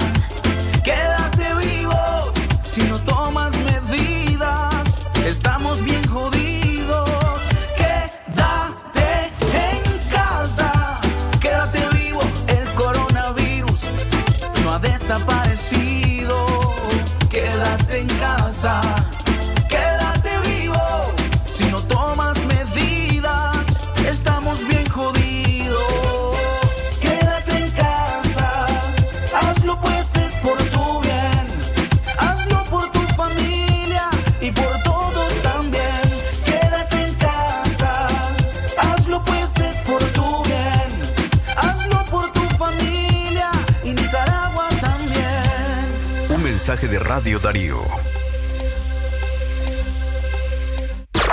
quédate vivo, si no tomas medidas, estamos bien jodidos. Quédate en casa, quédate vivo, el coronavirus no ha desaparecido. Quédate en casa, Radio Darío.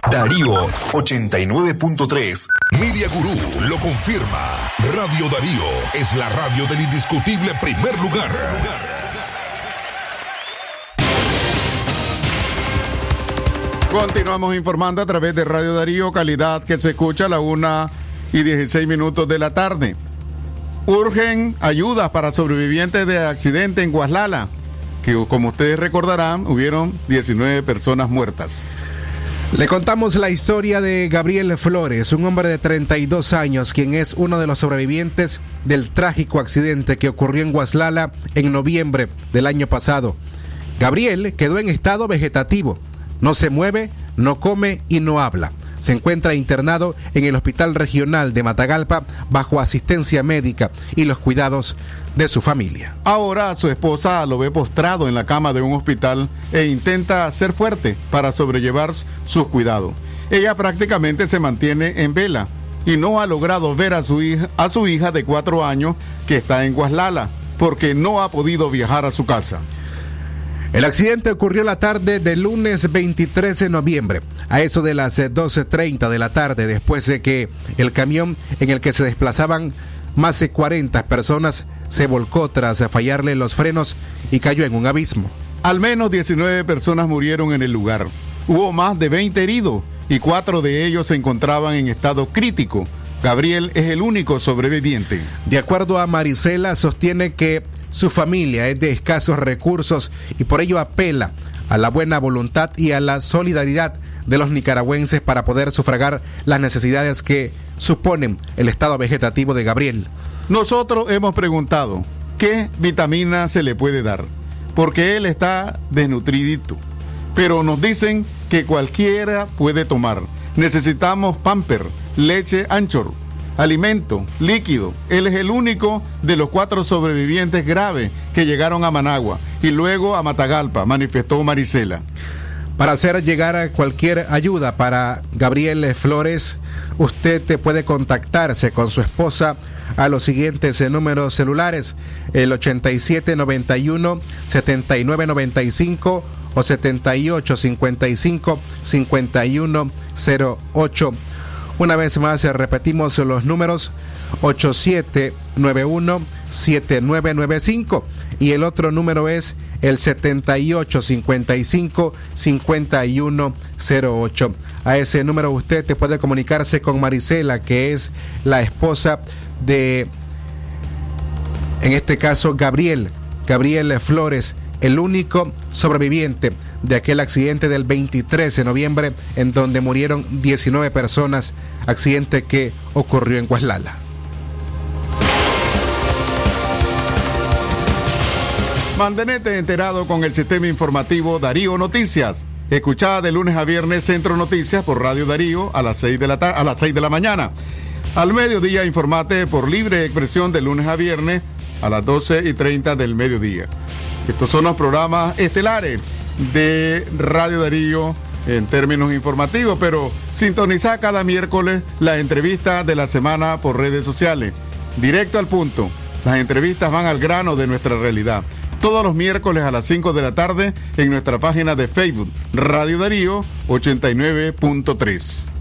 Darío 89.3. Media Gurú lo confirma. Radio Darío es la radio del indiscutible primer lugar. Continuamos informando a través de Radio Darío, calidad que se escucha a la una y 16 minutos de la tarde. Urgen ayudas para sobrevivientes de accidente en Guaslala, que como ustedes recordarán, hubieron 19 personas muertas. Le contamos la historia de Gabriel Flores, un hombre de 32 años, quien es uno de los sobrevivientes del trágico accidente que ocurrió en Guaslala en noviembre del año pasado. Gabriel quedó en estado vegetativo, no se mueve, no come y no habla. Se encuentra internado en el Hospital Regional de Matagalpa bajo asistencia médica y los cuidados de su familia. Ahora su esposa lo ve postrado en la cama de un hospital e intenta ser fuerte para sobrellevar sus cuidados. Ella prácticamente se mantiene en vela y no ha logrado ver a su hija, a su hija de cuatro años que está en Guaslala porque no ha podido viajar a su casa. El accidente ocurrió la tarde del lunes 23 de noviembre, a eso de las eh, 12.30 de la tarde, después de que el camión en el que se desplazaban más de 40 personas se volcó tras fallarle los frenos y cayó en un abismo. Al menos 19 personas murieron en el lugar. Hubo más de 20 heridos y cuatro de ellos se encontraban en estado crítico. Gabriel es el único sobreviviente. De acuerdo a Marisela, sostiene que su familia es de escasos recursos y por ello apela a la buena voluntad y a la solidaridad de los nicaragüenses para poder sufragar las necesidades que suponen el estado vegetativo de Gabriel. Nosotros hemos preguntado qué vitamina se le puede dar, porque él está desnutridito. Pero nos dicen que cualquiera puede tomar. Necesitamos pamper, leche anchor, alimento, líquido. Él es el único de los cuatro sobrevivientes graves que llegaron a Managua y luego a Matagalpa, manifestó Marisela. Para hacer llegar cualquier ayuda para Gabriel Flores, usted te puede contactarse con su esposa a los siguientes números celulares, el 8791 7995 o 7855 5108. Una vez más eh, repetimos los números 8791-7995 y el otro número es el 7855-5108. A ese número usted te puede comunicarse con Marisela, que es la esposa de, en este caso, Gabriel, Gabriel Flores, el único sobreviviente de aquel accidente del 23 de noviembre en donde murieron 19 personas, accidente que ocurrió en Guaslala. Mantenete enterado con el sistema informativo Darío Noticias. Escuchada de lunes a viernes Centro Noticias por Radio Darío a las 6 de la, a las 6 de la mañana. Al mediodía informate por libre expresión de lunes a viernes a las 12 y 30 del mediodía. Estos son los programas estelares de Radio Darío en términos informativos, pero sintoniza cada miércoles la entrevista de la semana por redes sociales. Directo al punto. Las entrevistas van al grano de nuestra realidad. Todos los miércoles a las 5 de la tarde en nuestra página de Facebook, Radio Darío 89.3.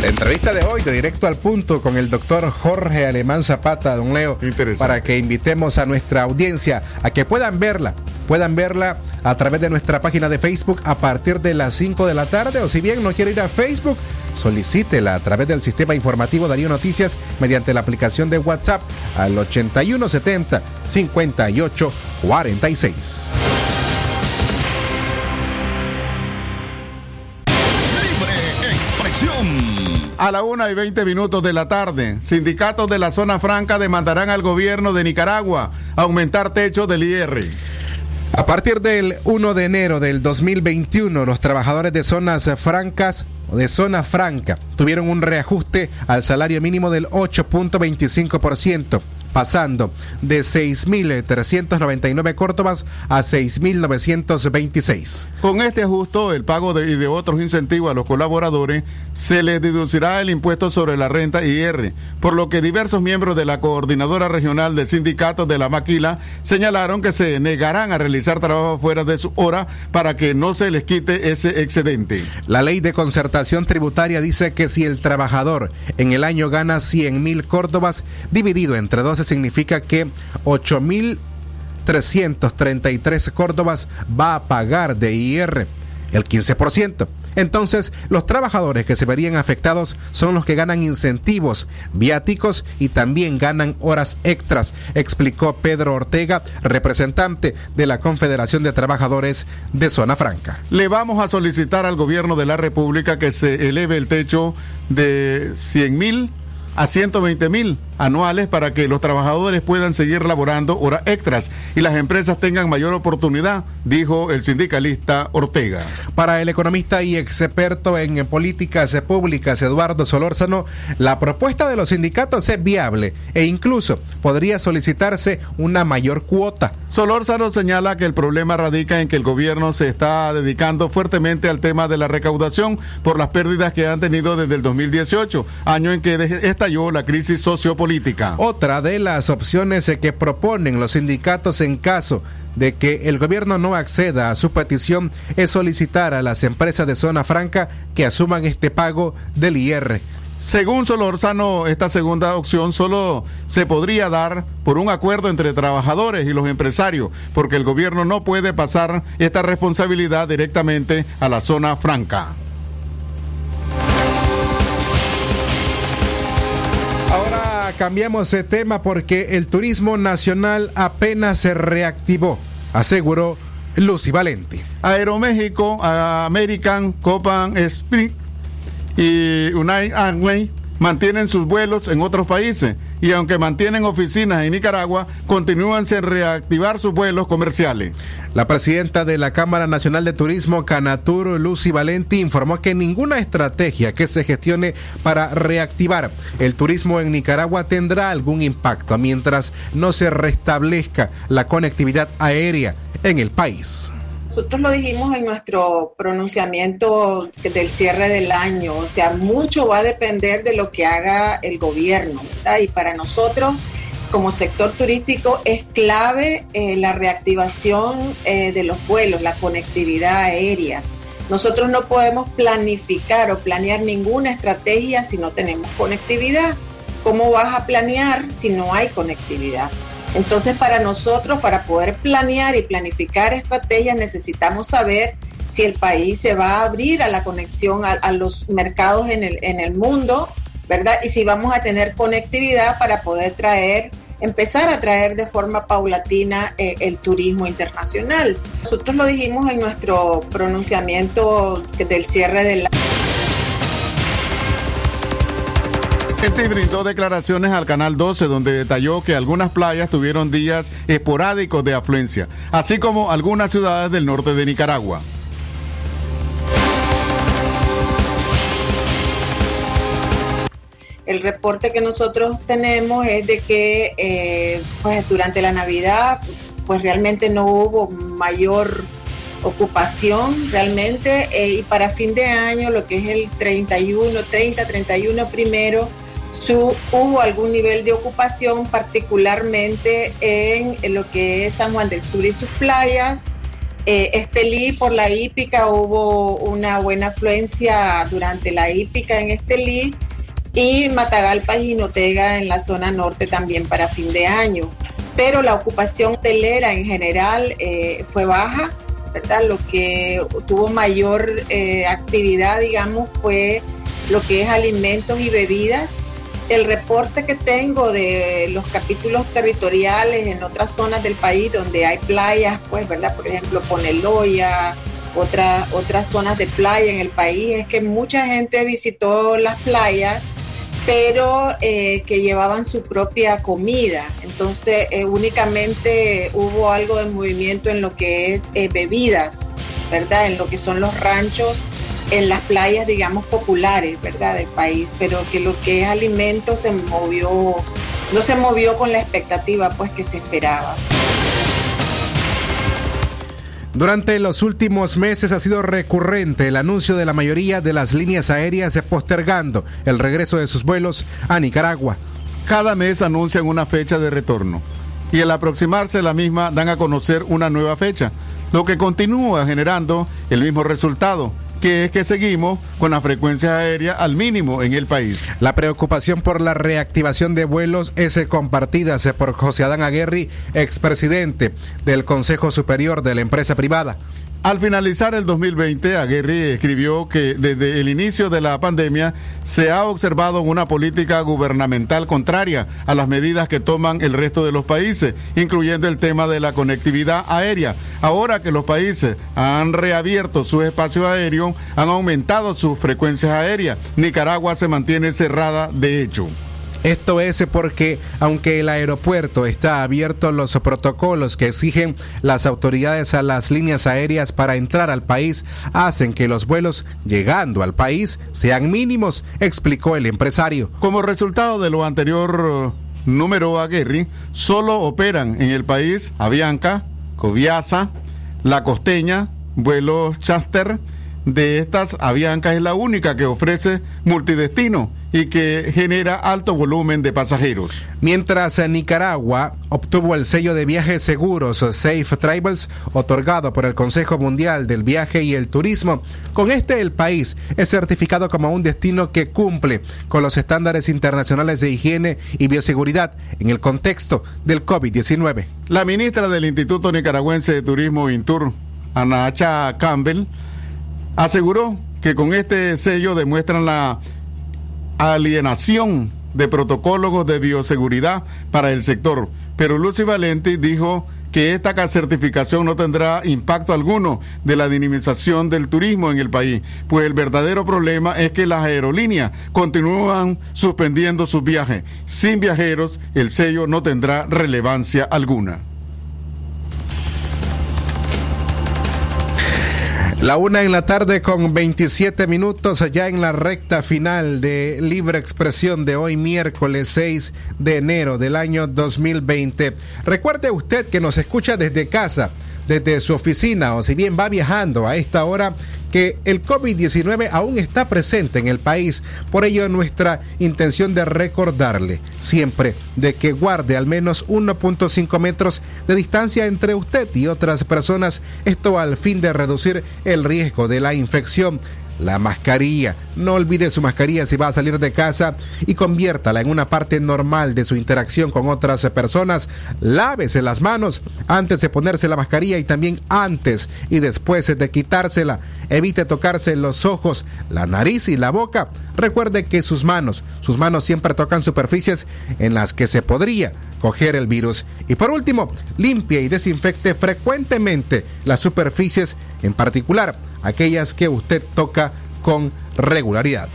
La entrevista de hoy, de directo al punto, con el doctor Jorge Alemán Zapata, don Leo, para que invitemos a nuestra audiencia a que puedan verla, puedan verla a través de nuestra página de Facebook a partir de las 5 de la tarde, o si bien no quiere ir a Facebook, solicítela a través del sistema informativo Darío Noticias mediante la aplicación de WhatsApp al 8170 5846. A la una y 20 minutos de la tarde, sindicatos de la zona franca demandarán al gobierno de Nicaragua aumentar techo del IR. A partir del 1 de enero del 2021, los trabajadores de zonas francas de zona franca tuvieron un reajuste al salario mínimo del 8.25% pasando de 6.399 córdobas a 6.926. Con este ajuste, el pago de, y de otros incentivos a los colaboradores, se les deducirá el impuesto sobre la renta IR, por lo que diversos miembros de la Coordinadora Regional de Sindicatos de la Maquila señalaron que se negarán a realizar trabajo fuera de su hora para que no se les quite ese excedente. La ley de concertación tributaria dice que si el trabajador en el año gana 100 mil córdobas, dividido entre 12 significa que 8.333 córdobas va a pagar de IR, el 15%. Entonces, los trabajadores que se verían afectados son los que ganan incentivos, viáticos y también ganan horas extras, explicó Pedro Ortega, representante de la Confederación de Trabajadores de Zona Franca. Le vamos a solicitar al gobierno de la República que se eleve el techo de 100 mil a 120 mil anuales para que los trabajadores puedan seguir laborando horas extras y las empresas tengan mayor oportunidad, dijo el sindicalista Ortega. Para el economista y experto en políticas públicas Eduardo Solórzano, la propuesta de los sindicatos es viable e incluso podría solicitarse una mayor cuota. Solórzano señala que el problema radica en que el gobierno se está dedicando fuertemente al tema de la recaudación por las pérdidas que han tenido desde el 2018, año en que estalló la crisis sociopolítica otra de las opciones que proponen los sindicatos en caso de que el gobierno no acceda a su petición es solicitar a las empresas de zona franca que asuman este pago del IR. Según Solorzano, esta segunda opción solo se podría dar por un acuerdo entre trabajadores y los empresarios, porque el gobierno no puede pasar esta responsabilidad directamente a la zona franca. Ahora cambiamos de tema porque el turismo nacional apenas se reactivó, aseguró Lucy Valenti. Aeroméxico, American, Copan Spring y United Airlines mantienen sus vuelos en otros países y aunque mantienen oficinas en Nicaragua, continúan sin reactivar sus vuelos comerciales. La presidenta de la Cámara Nacional de Turismo, Canatur, Lucy Valenti, informó que ninguna estrategia que se gestione para reactivar el turismo en Nicaragua tendrá algún impacto mientras no se restablezca la conectividad aérea en el país. Nosotros lo dijimos en nuestro pronunciamiento del cierre del año, o sea, mucho va a depender de lo que haga el gobierno. Y para nosotros, como sector turístico, es clave eh, la reactivación eh, de los vuelos, la conectividad aérea. Nosotros no podemos planificar o planear ninguna estrategia si no tenemos conectividad. ¿Cómo vas a planear si no hay conectividad? Entonces, para nosotros, para poder planear y planificar estrategias, necesitamos saber si el país se va a abrir a la conexión a, los mercados en el, en el mundo, ¿verdad? Y si vamos a tener conectividad para poder traer, empezar a traer de forma paulatina eh, el turismo internacional. Nosotros lo dijimos en nuestro pronunciamiento del cierre del Este brindó declaraciones al Canal 12 donde detalló que algunas playas tuvieron días esporádicos de afluencia, así como algunas ciudades del norte de Nicaragua. El reporte que nosotros tenemos es de que eh, pues durante la Navidad pues realmente no hubo mayor ocupación realmente eh, y para fin de año lo que es el 31, 30, 31 primero su, hubo algún nivel de ocupación, particularmente en, lo que es San Juan del Sur y sus playas, Eh, Estelí, por la hípica, hubo una buena afluencia durante la hípica en Estelí y Matagalpa y Jinotega en la zona norte también para fin de año. Pero la ocupación hotelera en general eh, fue baja, ¿verdad? Lo que tuvo mayor eh, actividad, digamos, fue lo que es alimentos y bebidas. El reporte que tengo de los capítulos territoriales en otras zonas del país donde hay playas, pues, ¿verdad? Por ejemplo, Poneloya, otra, otras zonas de playa en el país, es que mucha gente visitó las playas pero eh, que llevaban su propia comida. Entonces, eh, únicamente hubo algo de movimiento en lo que es eh, bebidas, ¿verdad? En lo que son los ranchos, en las playas, digamos, populares, ¿verdad? Del país, pero que lo que es alimentos se movió, no se movió con la expectativa, pues, que se esperaba. Durante los últimos meses ha sido recurrente el anuncio de la mayoría de las líneas aéreas postergando el regreso de sus vuelos a Nicaragua. Cada mes anuncian una fecha de retorno y al aproximarse la misma dan a conocer una nueva fecha, lo que continúa generando el mismo resultado, que es que seguimos con la frecuencia aérea al mínimo en el país. La preocupación por la reactivación de vuelos es compartida por José Adán Aguerri, expresidente del Consejo Superior de la empresa privada. Al finalizar el 2020, Aguirre escribió que desde el inicio de la pandemia se ha observado una política gubernamental contraria a las medidas que toman el resto de los países, incluyendo el tema de la conectividad aérea. Ahora que los países han reabierto su espacio aéreo, han aumentado sus frecuencias aéreas. Nicaragua se mantiene cerrada de hecho. Esto es porque aunque el aeropuerto está abierto, los protocolos que exigen las autoridades a las líneas aéreas para entrar al país hacen que los vuelos llegando al país sean mínimos, explicó el empresario. Como resultado de lo anterior, número Aguirre, solo operan en el país Avianca, Coviasa, La Costeña, vuelos charter. De estas, Avianca es la única que ofrece multidestino y que genera alto volumen de pasajeros. Mientras en Nicaragua obtuvo el sello de viajes seguros Safe Travels otorgado por el Consejo Mundial del Viaje y el Turismo, con este el país es certificado como un destino que cumple con los estándares internacionales de higiene y bioseguridad en el contexto del COVID-19. La ministra del Instituto Nicaragüense de Turismo Intur, Anacha Campbell, aseguró que con este sello demuestran la alienación de protocolos de bioseguridad para el sector. Pero Lucy Valenti dijo que esta certificación no tendrá impacto alguno de la dinamización del turismo en el país, pues el verdadero problema es que las aerolíneas continúan suspendiendo sus viajes. Sin viajeros, el sello no tendrá relevancia alguna. La una en la tarde con 27 minutos ya en la recta final de Libre Expresión de hoy miércoles 6 de enero del año 2020. Recuerde usted que nos escucha desde casa, desde su oficina o si bien va viajando a esta hora que el COVID-19 aún está presente en el país. Por ello, nuestra intención de recordarle siempre de que guarde al menos 1.5 metros de distancia entre usted y otras personas, esto al fin de reducir el riesgo de la infección la mascarilla. No olvide su mascarilla si va a salir de casa y conviértala en una parte normal de su interacción con otras personas. Lávese las manos antes de ponerse la mascarilla y también antes y después de quitársela. Evite tocarse los ojos, la nariz y la boca. Recuerde que sus manos, sus manos siempre tocan superficies en las que se podría coger el virus. Y por último, limpie y desinfecte frecuentemente las superficies, en particular aquellas que usted toca con regularidad.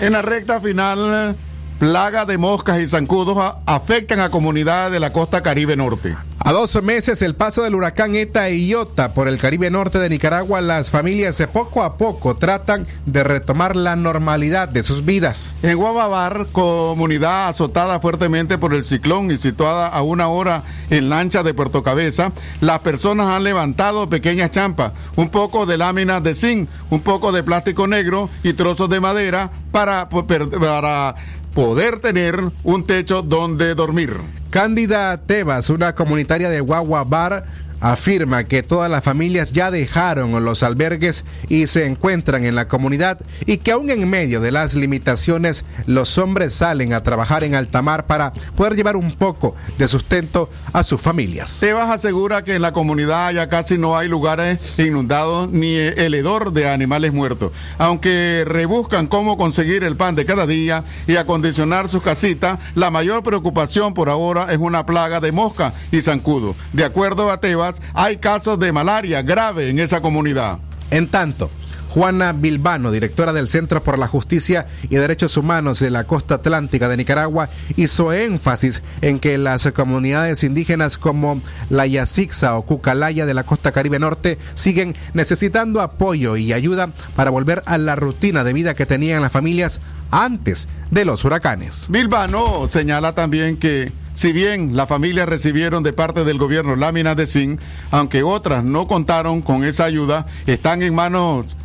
En la recta final, plaga de moscas y zancudos afectan a comunidades de la costa caribe norte. A dos meses el paso del huracán Eta y Iota por el Caribe Norte de Nicaragua, las familias poco a poco tratan de retomar la normalidad de sus vidas. En Guavabar, comunidad azotada fuertemente por el ciclón y situada a una hora en lancha de Puerto Cabeza, las personas han levantado pequeñas champas, un poco de láminas de zinc, un poco de plástico negro y trozos de madera para, para poder tener un techo donde dormir. Cándida Tebas, una comunitaria de Guagua Bar, afirma que todas las familias ya dejaron los albergues y se encuentran en la comunidad y que aún en medio de las limitaciones los hombres salen a trabajar en alta mar para poder llevar un poco de sustento a sus familias. Tebas asegura que en la comunidad ya casi no hay lugares inundados ni el hedor de animales muertos, aunque rebuscan cómo conseguir el pan de cada día y acondicionar sus casitas, la mayor preocupación por ahora es una plaga de mosca y zancudo. De acuerdo a Tebas, hay casos de malaria grave en esa comunidad. En tanto, Juana Bilbano, directora del Centro por la Justicia y Derechos Humanos de la Costa Atlántica de Nicaragua, hizo énfasis en que las comunidades indígenas como la Yacixa o Cucalaya de la Costa Caribe Norte siguen necesitando apoyo y ayuda para volver a la rutina de vida que tenían las familias antes de los huracanes. Bilbano señala también que si bien las familias recibieron de parte del gobierno láminas de zinc, aunque otras no contaron con esa ayuda, están en manos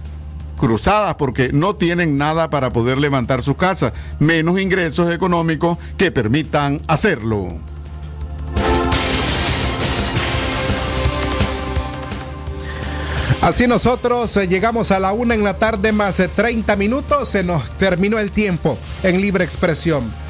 cruzadas porque no tienen nada para poder levantar sus casas, menos ingresos económicos que permitan hacerlo. Así nosotros eh, llegamos a la una en la tarde más de 30 minutos, se nos terminó el tiempo en libre expresión.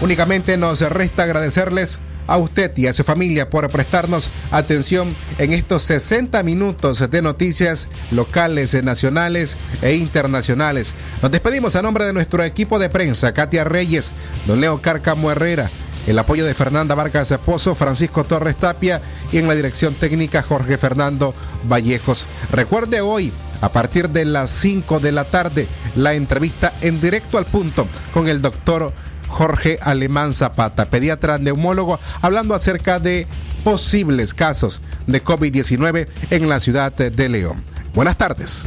Únicamente nos resta agradecerles a usted y a su familia por prestarnos atención en estos 60 minutos de noticias locales, nacionales e internacionales. Nos despedimos a nombre de nuestro equipo de prensa, Katia Reyes, Don Leo Cárcamo Herrera, el apoyo de Fernanda Vargas Pozo, Francisco Torres Tapia y en la dirección técnica Jorge Fernando Vallejos. Recuerde hoy, a partir de las 5 de la tarde, la entrevista en directo al punto con el doctor Jorge Alemán Zapata, pediatra neumólogo, hablando acerca de posibles casos de COVID-19 en la ciudad de León. Buenas tardes.